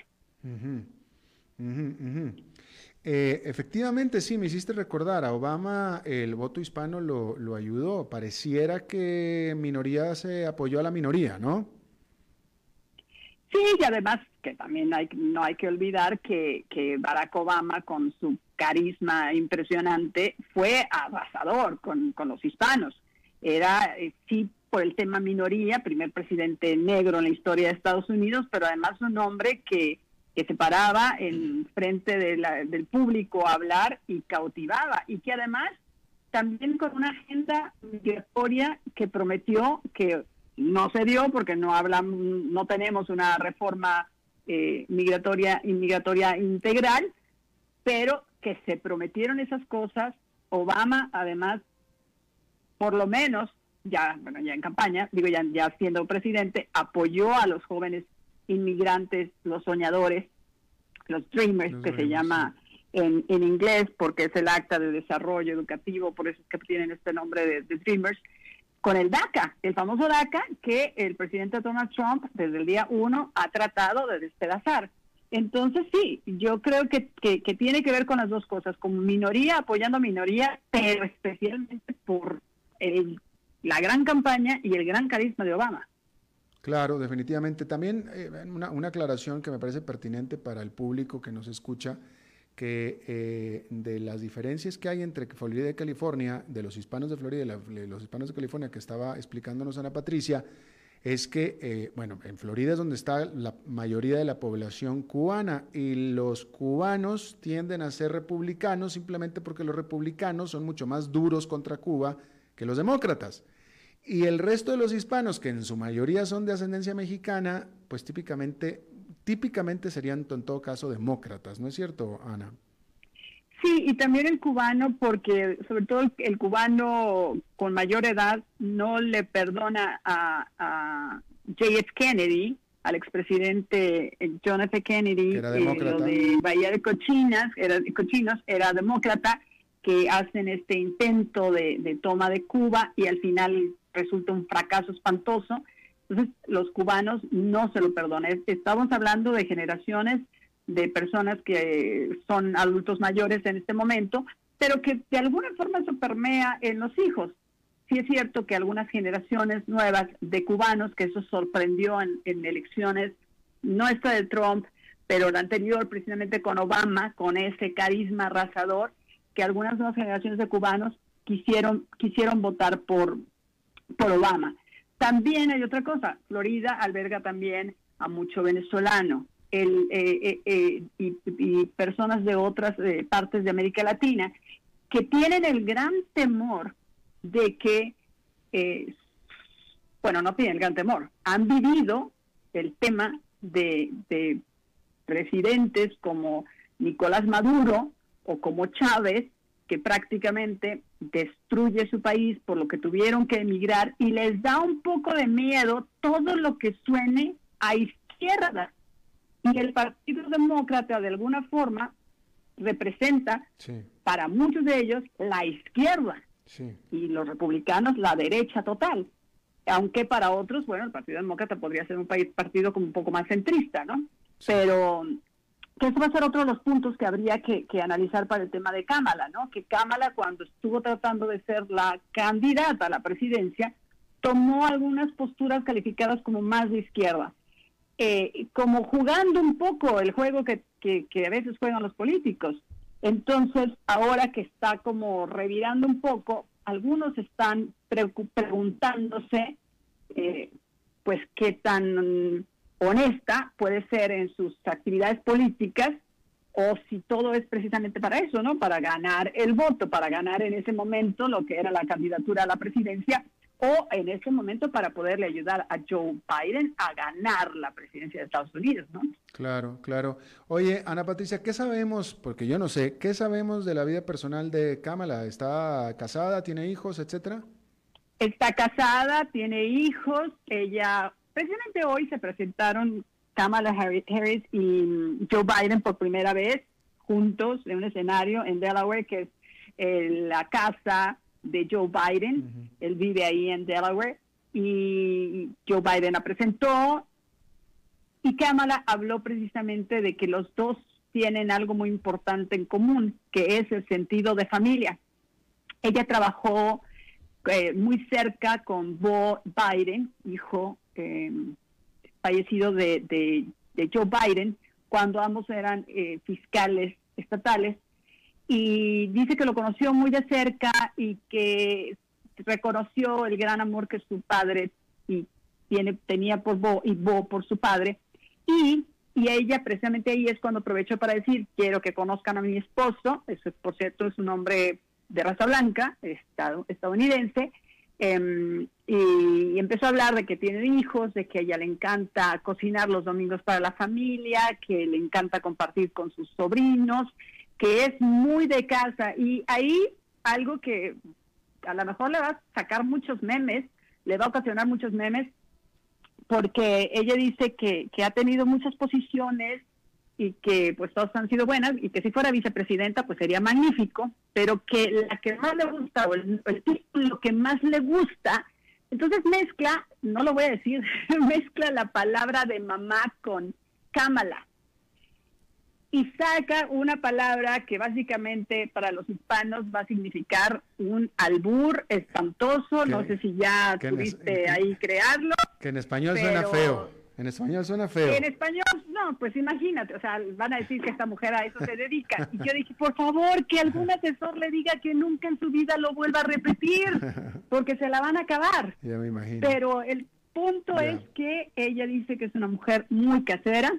Eh, efectivamente, sí, me hiciste recordar, a Obama el voto hispano lo, ayudó. Pareciera que minoría se apoyó a la minoría, ¿no? Sí, y además que también hay, no hay que olvidar que, Barack Obama con su carisma impresionante fue arrasador con, los hispanos. Era, eh, sí, por el tema minoría, primer presidente negro en la historia de Estados Unidos, pero además un hombre que que se paraba en frente del público a hablar y cautivaba y que además también con una agenda migratoria que prometió que no se dio porque no hablamos, no tenemos una reforma eh, migratoria inmigratoria integral, pero que se prometieron esas cosas. Obama además, por lo menos ya bueno ya en campaña, digo ya ya siendo presidente, apoyó a los jóvenes inmigrantes, los soñadores, los dreamers, que se llama en, en, inglés, porque es el acta de desarrollo educativo, por eso es que tienen este nombre de, dreamers, con el DACA, el famoso DACA que el presidente Donald Trump desde el día uno ha tratado de despedazar. Entonces sí, yo creo que, que, tiene que ver con las dos cosas, como minoría apoyando a minoría, pero especialmente por el, la gran campaña y el gran carisma de Obama. Claro, definitivamente. También eh, una, aclaración que me parece pertinente para el público que nos escucha, que eh, de las diferencias que hay entre Florida y California, de los hispanos de Florida y de los hispanos de California que estaba explicándonos Ana Patricia, es que, eh, bueno, en Florida es donde está la mayoría de la población cubana y los cubanos tienden a ser republicanos simplemente porque los republicanos son mucho más duros contra Cuba que los demócratas. Y el resto de los hispanos, que en su mayoría son de ascendencia mexicana, pues típicamente, típicamente serían en todo caso demócratas, ¿no es cierto, Ana? Sí, y también el cubano, porque sobre todo el, cubano con mayor edad no le perdona a, a J.F. Kennedy, al expresidente John F. Kennedy, era eh, de Bahía de Cochinas, era, Cochinos, era demócrata, que hacen este intento de, de toma de Cuba y al final resulta un fracaso espantoso. Entonces, los cubanos no se lo perdonan. Estamos hablando de generaciones de personas que son adultos mayores en este momento, pero que de alguna forma eso permea en los hijos. Sí es cierto que algunas generaciones nuevas de cubanos, que eso sorprendió en, en elecciones, no esta de Trump, pero la anterior precisamente con Obama, con ese carisma arrasador, que algunas nuevas generaciones de cubanos quisieron, quisieron votar por, por Obama. También hay otra cosa, Florida alberga también a mucho venezolano el, eh, eh, y, personas de otras partes de América Latina que tienen el gran temor de que, bueno, no tienen el gran temor, han vivido el tema de, de presidentes como Nicolás Maduro o como Chávez, que prácticamente destruye su país por lo que tuvieron que emigrar y les da un poco de miedo todo lo que suene a izquierda. Y el Partido Demócrata de alguna forma representa para muchos de ellos la izquierda y los republicanos la derecha total. Aunque para otros, bueno, el Partido Demócrata podría ser un país, partido como un poco más centrista, ¿no? Pero que eso va a ser otro de los puntos que habría que, analizar para el tema de Kamala, ¿no? Que Kamala cuando estuvo tratando de ser la candidata a la presidencia, tomó algunas posturas calificadas como más de izquierda, eh, como jugando un poco el juego que, a veces juegan los políticos. Entonces, ahora que está como revirando un poco, algunos están preguntándose, eh, pues, qué tan honesta puede ser en sus actividades políticas o si todo es precisamente para eso, ¿no? Para ganar el voto, para ganar en ese momento lo que era la candidatura a la presidencia o en ese momento para poderle ayudar a Joe Biden a ganar la presidencia de Estados Unidos, ¿no? Claro, claro. Oye, Ana Patricia, ¿qué sabemos? Porque yo no sé, ¿qué sabemos de la vida personal de Kamala? ¿Está casada, tiene hijos, etcétera? Está casada, tiene hijos, ella Precisamente hoy se presentaron Kamala Harris y Joe Biden por primera vez juntos en un escenario en Delaware, que es eh, la casa de Joe Biden. Él vive ahí en Delaware. Y Joe Biden la presentó. Y Kamala habló precisamente de que los dos tienen algo muy importante en común, que es el sentido de familia. Ella trabajó eh, muy cerca con Bo Biden, hijo eh, fallecido de, Joe Biden, cuando ambos eran eh, fiscales estatales, y dice que lo conoció muy de cerca y que reconoció el gran amor que su padre y tiene, tenía por Bo y Bo por su padre, y, y ella precisamente ahí es cuando aprovechó para decir, quiero que conozcan a mi esposo, eso por cierto es un hombre de raza blanca, estadounidense, Em, y empezó a hablar de que tiene hijos, de que a ella le encanta cocinar los domingos para la familia, que le encanta compartir con sus sobrinos, que es muy de casa. Y ahí algo que a lo mejor le va a sacar muchos memes, le va a ocasionar muchos memes, porque ella dice que, que ha tenido muchas posiciones y que pues todas han sido buenas y que si fuera vicepresidenta pues sería magnífico, pero que la que más le gusta o el, título que más le gusta, entonces mezcla, no lo voy a decir, mezcla la palabra de mamá con cámala y saca una palabra que básicamente para los hispanos va a significar un albur espantoso, no sé si ya pudiste ahí crearlo. Que en español suena feo. En español suena feo. En español, no, pues imagínate, o sea, van a decir que esta mujer a eso se dedica. Y yo dije, por favor, que algún asesor le diga que nunca en su vida lo vuelva a repetir, porque se la van a acabar. Ya me imagino. Pero el punto es que ella dice que es una mujer muy casera.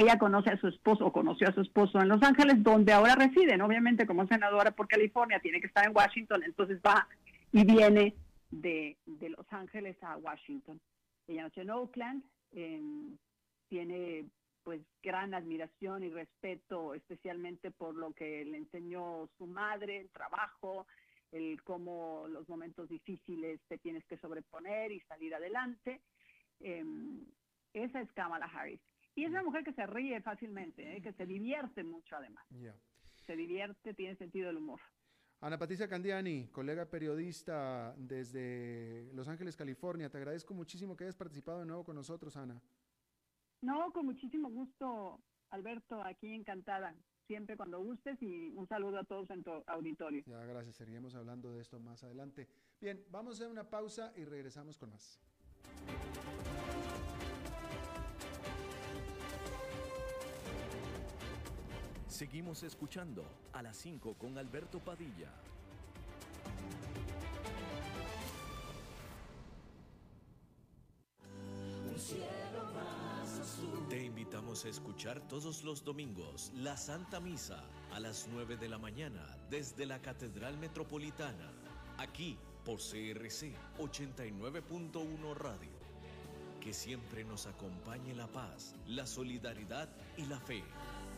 Ella conoce a su esposo, o conoció a su esposo en Los Ángeles, donde ahora residen. Obviamente, como senadora por California, tiene que estar en Washington, entonces va y viene de, de Los Ángeles a Washington. Ella nació en Oakland, tiene pues gran admiración y respeto, especialmente por lo que le enseñó su madre, el trabajo, el cómo los momentos difíciles te tienes que sobreponer y salir adelante. Em, esa es Kamala Harris. Y es una mujer que se ríe fácilmente, ¿eh? que se divierte mucho además. Se divierte, tiene sentido del humor. Ana Patricia Candiani, colega periodista desde Los Ángeles, California, te agradezco muchísimo que hayas participado de nuevo con nosotros, Ana. No, con muchísimo gusto, Alberto, aquí encantada. Siempre cuando gustes y un saludo a todos en tu auditorio. Ya, gracias. Seguiremos hablando de esto más adelante. Bien, vamos a hacer una pausa y regresamos con más. Seguimos escuchando a las 5 con Alberto Padilla. Te invitamos a escuchar todos los domingos la Santa Misa a las 9 de la mañana desde la Catedral Metropolitana, aquí por CRC 89.1 Radio. Que siempre nos acompañe la paz, la solidaridad y la fe.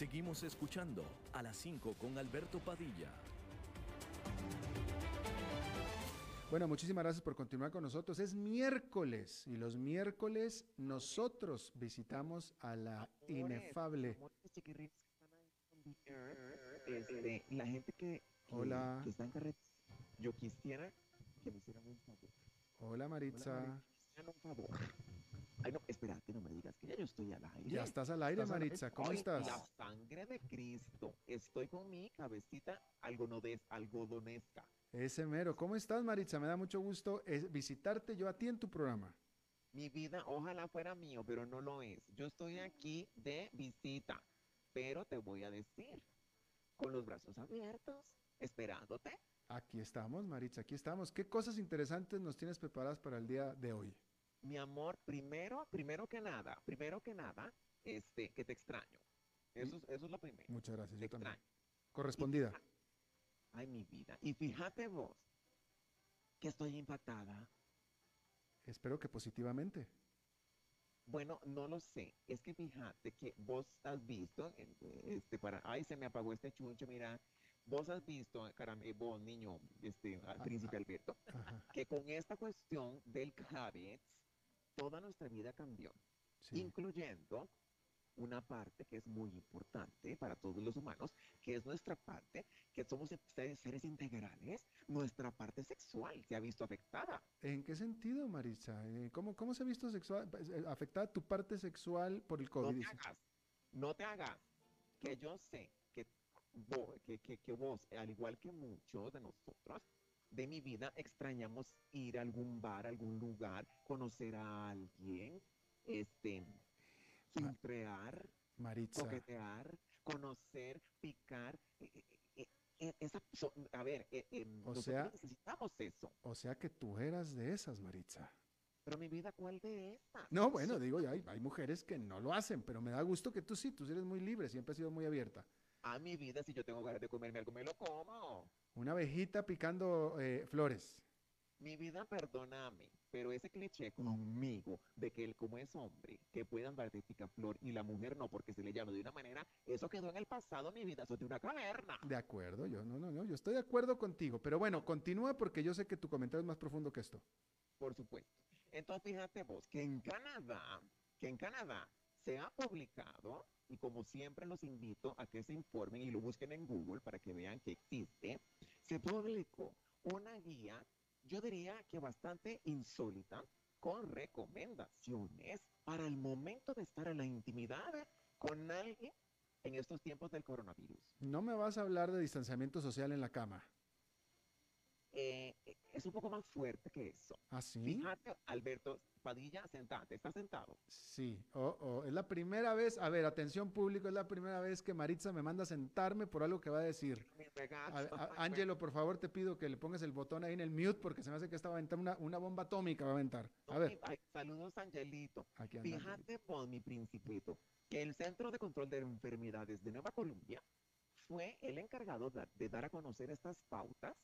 Seguimos escuchando a las 5 con Alberto Padilla. Bueno, muchísimas gracias por continuar con nosotros. Es miércoles y los miércoles nosotros visitamos a la inefable. Este, la gente que, Hola. está en carretera, yo quisiera que me hicieran un favor. Hola Maritza. un favor. Ay, no, espérate, no me digas que ya yo estoy al aire. Ya estás al aire, Maritza. ¿Cómo Ay, estás? La sangre de Cristo. Estoy con mi cabecita algodones- algodonesca. Ese mero. ¿Cómo estás, Maritza? Me da mucho gusto eh, visitarte yo a ti en tu programa. Mi vida, ojalá fuera mío, pero no lo es. Yo estoy aquí de visita, pero te voy a decir, con los brazos abiertos, esperándote. Aquí estamos, Maritza, aquí estamos. ¿Qué cosas interesantes nos tienes preparadas para el día de hoy? Mi amor, primero, primero que nada, primero que nada, este, que te extraño. Eso, es- eso es lo primero. Muchas gracias, Te yo también. extraño. Correspondida. Ay, mi vida. Y fíjate vos, que estoy impactada. Espero que positivamente. Bueno, no lo sé. Es que fíjate que vos has visto, este, para, ay, se me apagó este chuncho, mira. Vos has visto, caramba, eh, vos, niño, este, al príncipe Alberto, Ajá. que con esta cuestión del COVID, toda nuestra vida cambió, Sí. incluyendo una parte que es muy importante para todos los humanos, que es nuestra parte, que somos seres, integrales, nuestra parte sexual se ha visto afectada. ¿En qué sentido, Maritza? Eh, ¿Cómo, cómo se ha visto sexual, eh, afectada tu parte sexual por el No COVID? te hagas, no te hagas, que yo sé que, vo- que, que, que vos, al igual que muchos de nosotros, de mi vida extrañamos ir a algún bar, a algún lugar, conocer a alguien, este, filtrear, Maritza, coquetear, conocer, picar. eh, eh, eh, eh, esa, a ver, eh, nosotros sea- necesitamos eso. o sea que tú eras de esas, Maritza. Pero mi vida, ¿cuál de esas? No, bueno, digo, hay, hay mujeres que no lo hacen, pero me da gusto que tú sí, tú eres muy libre, siempre has sido muy abierta. A mi vida, si yo tengo ganas de comerme algo, me lo como. Una abejita picando eh, flores. Mi vida, perdóname, pero ese cliché conmigo de que él como es hombre, que puede andar de picaflor y la mujer no porque se le llama de una manera, eso quedó en el pasado, mi vida, eso es de una caverna. De acuerdo, yo no, no, no, yo estoy de acuerdo contigo, pero bueno, continúa porque yo sé que tu comentario es más profundo que esto. Por supuesto. Entonces fíjate vos que en Canadá, que en Canadá se ha publicado, y como siempre los invito a que se informen y lo busquen en Google para que vean que existe, se publicó una guía, yo diría que bastante insólita, con recomendaciones para el momento de estar en la intimidad con alguien en estos tiempos del coronavirus. No me vas a hablar de distanciamiento social en la cama. Eh, eh, es un poco más fuerte que eso. ¿Ah, sí? Fíjate, Alberto Padilla, sentate, está sentado. Sí, oh, oh, es la primera vez, a ver, atención público, es la primera vez que Maritza me manda a sentarme por algo que va a decir. Ángelo, por favor, te pido que le pongas el botón ahí en el mute porque se me hace que esta va a aventar una, una bomba atómica, va a aventar. A ver, Ay, saludos, Angelito. aquí anda. Fíjate, por mi principito, que el Centro de Control de Enfermedades de Nueva Colombia fue el encargado de, de dar a conocer estas pautas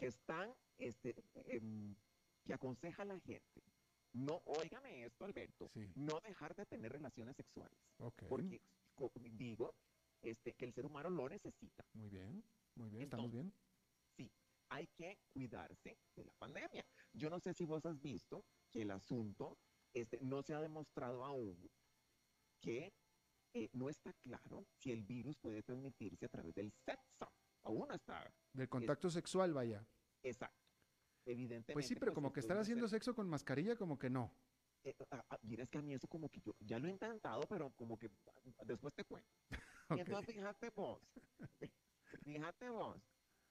que están, este, em, que aconseja a la gente. No, óigame esto, Alberto, Sí. no dejar de tener relaciones sexuales. Ok, Porque, digo, este, que el ser humano lo necesita. muy bien, muy bien, estamos bien. sí, hay que cuidarse de la pandemia. Yo no sé si vos has visto que el asunto este, no se ha demostrado aún que eh, no está claro si el virus puede transmitirse a través del sexo. Aún está. Del contacto sexual, vaya. Exacto. Evidentemente. Pues sí, pero como que estar puede haciendo ser- sexo con mascarilla, como que no. eh, ah, ah, mira, es que a mí eso como que yo ya lo he intentado, pero como que después te cuento. Ok. Y entonces fíjate vos, fíjate vos,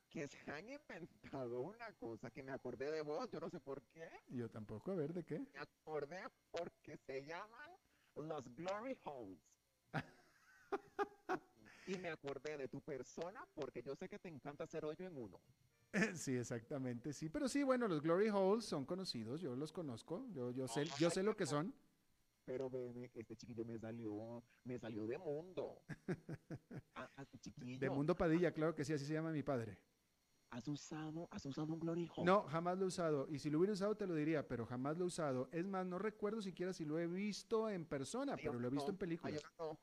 que se han inventado una cosa que me acordé de vos, yo no sé por qué, Yo tampoco, a ver, ¿de qué? me acordé porque se llaman los glory holes. y me acordé de tu persona porque yo sé que te encanta hacer hoyo en uno. Sí, exactamente, sí. Pero sí, bueno, los Glory Holes son conocidos, yo los conozco, yo, yo sé, yo sé lo que son. Pero bebé, este chiquillo me salió, me salió de mundo. Chiquillo, De Mundo Padilla, claro que sí, así se llama mi padre. ¿has usado, has usado un glory hole? No, jamás lo he usado. Y si lo hubiera usado te lo diría, pero jamás lo he usado. Es más, no recuerdo siquiera si lo he visto en persona, Ay, pero lo he visto no, en películas. ay, no.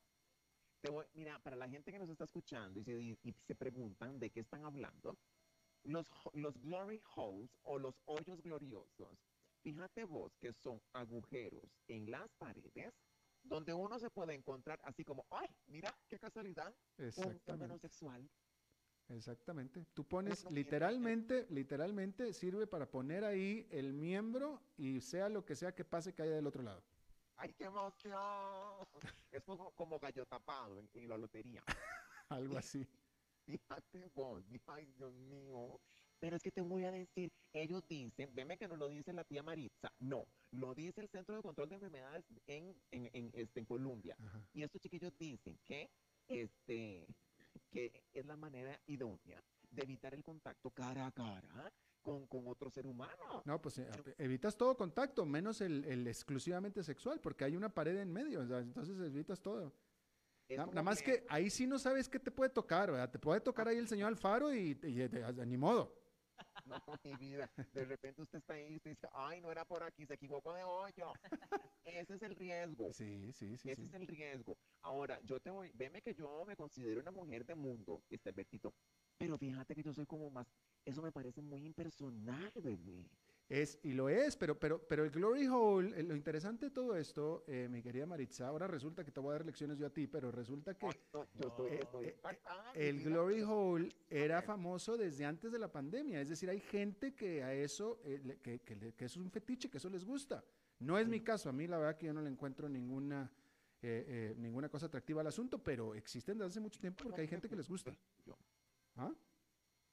Te voy- mira, para la gente que nos está escuchando y se, di- y se preguntan de qué están hablando, los, glory holes o los hoyos gloriosos, fíjate vos que son agujeros en las paredes donde uno se puede encontrar así como, ay, mira, qué casualidad, un Exactamente. sexual. Exactamente. Tú pones literalmente, literalmente sirve para poner ahí el miembro y sea lo que sea que pase que haya del otro lado. ¡Ay, qué emoción! Es como, como gallo tapado en, en la lotería. Algo así. Fíjate vos, ay Dios mío. Pero es que te voy a decir, ellos dicen, veme que no lo dice la tía Maritza, no, lo dice el Centro de Control de Enfermedades en, en, en, este, en Colombia. Ajá. Y estos chiquillos dicen que, este, que es la manera idónea de evitar el contacto cara a cara con, con otro ser humano. No, pues eh, evitas todo contacto, menos el, el exclusivamente sexual, porque hay una pared en medio, o sea, entonces evitas todo. Na- Nada más que- que ahí sí no sabes qué te puede tocar, ¿verdad? Te puede tocar ahí el señor Alfaro y, y- y- ni modo. No, mi vida. De repente usted está ahí y usted dice, ay, no era por aquí, se equivocó de hoyo. Ese es el riesgo. Sí, sí, sí. Ese sí. es el riesgo. Ahora, yo te voy, veme que yo me considero una mujer de mundo, este Bertito. Pero fíjate que yo soy como más, eso me parece muy impersonal, bebé. Es, y lo es, pero, pero, pero el Glory Hole, eh, lo interesante de todo esto, eh, mi querida Maritza, ahora resulta que te voy a dar lecciones yo a ti, pero resulta que no, eh, eh, el. Glory Hole era famoso desde antes de la pandemia, es decir, hay gente que a eso, le- que, que es un fetiche, que eso les gusta. No es mi caso, a mí la verdad que yo no le encuentro ninguna, ninguna cosa atractiva al asunto, pero existen desde hace mucho tiempo porque hay gente que les gusta. ¿Ah?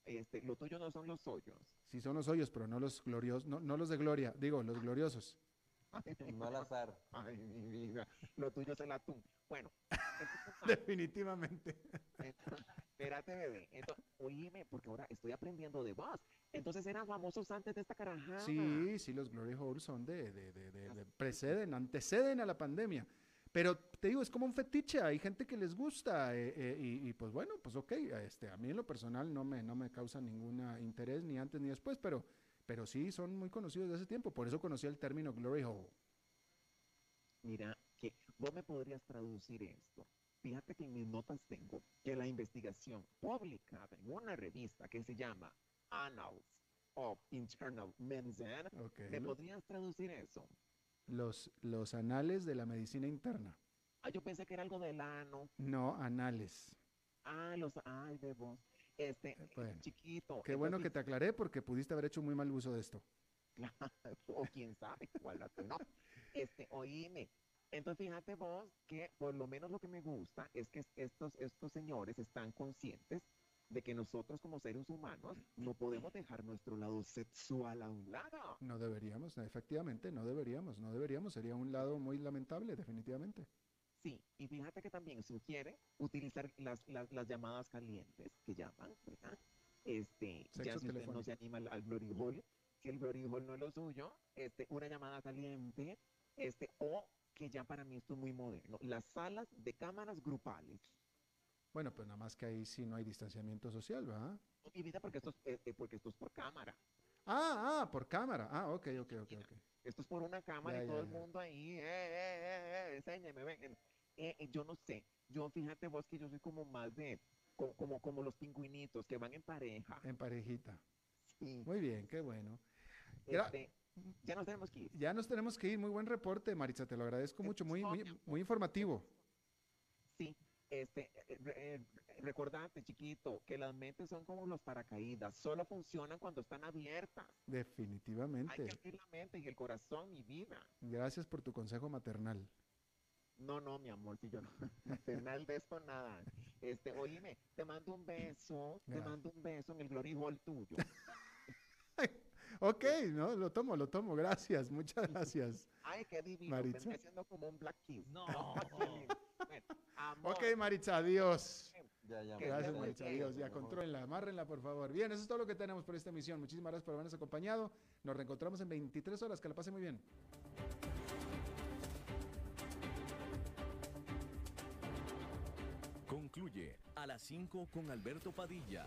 Este, lo tuyo no son los hoyos. Sí son los hoyos, pero no los gloriosos, no, no los de gloria, digo, los gloriosos. Ay, No al azar. ay, mi vida. Lo tuyo es el atún. Bueno, entonces, Definitivamente. Entonces, Espérate, bebé. Entonces, oíme, porque ahora estoy aprendiendo de vos. Entonces eran famosos antes de esta carajada. Sí, sí, los Glory Holes son de, de, de, de- de- preceden, anteceden a la pandemia. Pero te digo, es como un fetiche, hay gente que les gusta eh, eh, y, y, pues bueno, pues ok, este, a mí en lo personal no me, no me causa ningún interés ni antes ni después, pero, pero sí son muy conocidos de ese tiempo, por eso conocí el término Glory Hole. Mira, que vos me podrías traducir esto. Fíjate que en mis notas tengo que la investigación publicada en una revista que se llama Annals of Internal Medicine, Ok, ¿me podrías traducir eso? Los, los anales de la medicina interna, Ah, yo pensé que era algo del ano. no anales. Ah, los, ay, de vos. Este, Eh, bueno. chiquito. Qué bueno que te aclaré porque pudiste haber hecho muy mal uso de esto. Claro, o quién sabe la no. Este, oíme. Entonces fíjate vos que por lo menos lo que me gusta es que estos, estos señores están conscientes de que nosotros como seres humanos no podemos dejar nuestro lado sexual a un lado. No deberíamos, efectivamente, no deberíamos, no deberíamos, sería un lado muy lamentable, definitivamente. Sí, y fíjate que también sugiere utilizar las, las, las llamadas calientes que llaman, ¿verdad? Este, ya si usted no se anima al, al glory hole, que el glory hole no es lo suyo, este, una llamada caliente, este, o que ya para mí esto es muy moderno, las salas de cámaras grupales. Bueno, pues nada más que ahí sí no hay distanciamiento social, ¿verdad? No, Mi vida, porque esto es, eh, eh, porque esto es por cámara. Ah, ah, por cámara. Ah, ok, ok, ok, ok. Esto es por una cámara Ya, y ya, todo el ya. mundo ahí, eh, eh, eh, eh, enséñeme, ven. Eh, eh, yo no sé, yo fíjate vos que yo soy como más de, co- como, como, los pingüinitos que van en pareja. En parejita. Sí, Muy bien, qué bueno. Este, ya nos tenemos que ir. Ya nos tenemos que ir. Muy buen reporte, Maritza, te lo agradezco mucho. Muy, muy, muy informativo. Sí, este, eh, eh, recordate, chiquito, que las mentes son como los paracaídas, solo funcionan cuando están abiertas. Hay Definitivamente. que abrir la mente y el corazón, mi vida. Gracias por tu consejo maternal. No, no, mi amor, si yo no maternal de esto nada. Este, oíme, te mando un beso, te mando un beso en el glory hole tuyo. Ok, no, lo tomo, lo tomo. Gracias, muchas gracias. Ay, qué divino, Maritza. vendría siendo como un black kiss. No. Amor, Ok, Maritza, adiós. Ya, ya. Gracias, muy Maritza. Adiós. Ya, contrólenla, amárrenla, por favor. Bien, eso es todo lo que tenemos por esta emisión. Muchísimas gracias por habernos acompañado. Nos reencontramos en 23 horas. Que la pase muy bien. Concluye a las 5 con Alberto Padilla.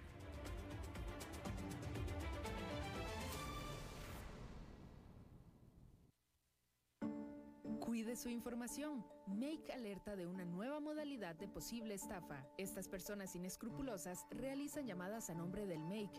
Cuide su información. Make alerta de una nueva modalidad de posible estafa. Estas personas inescrupulosas realizan llamadas a nombre del Make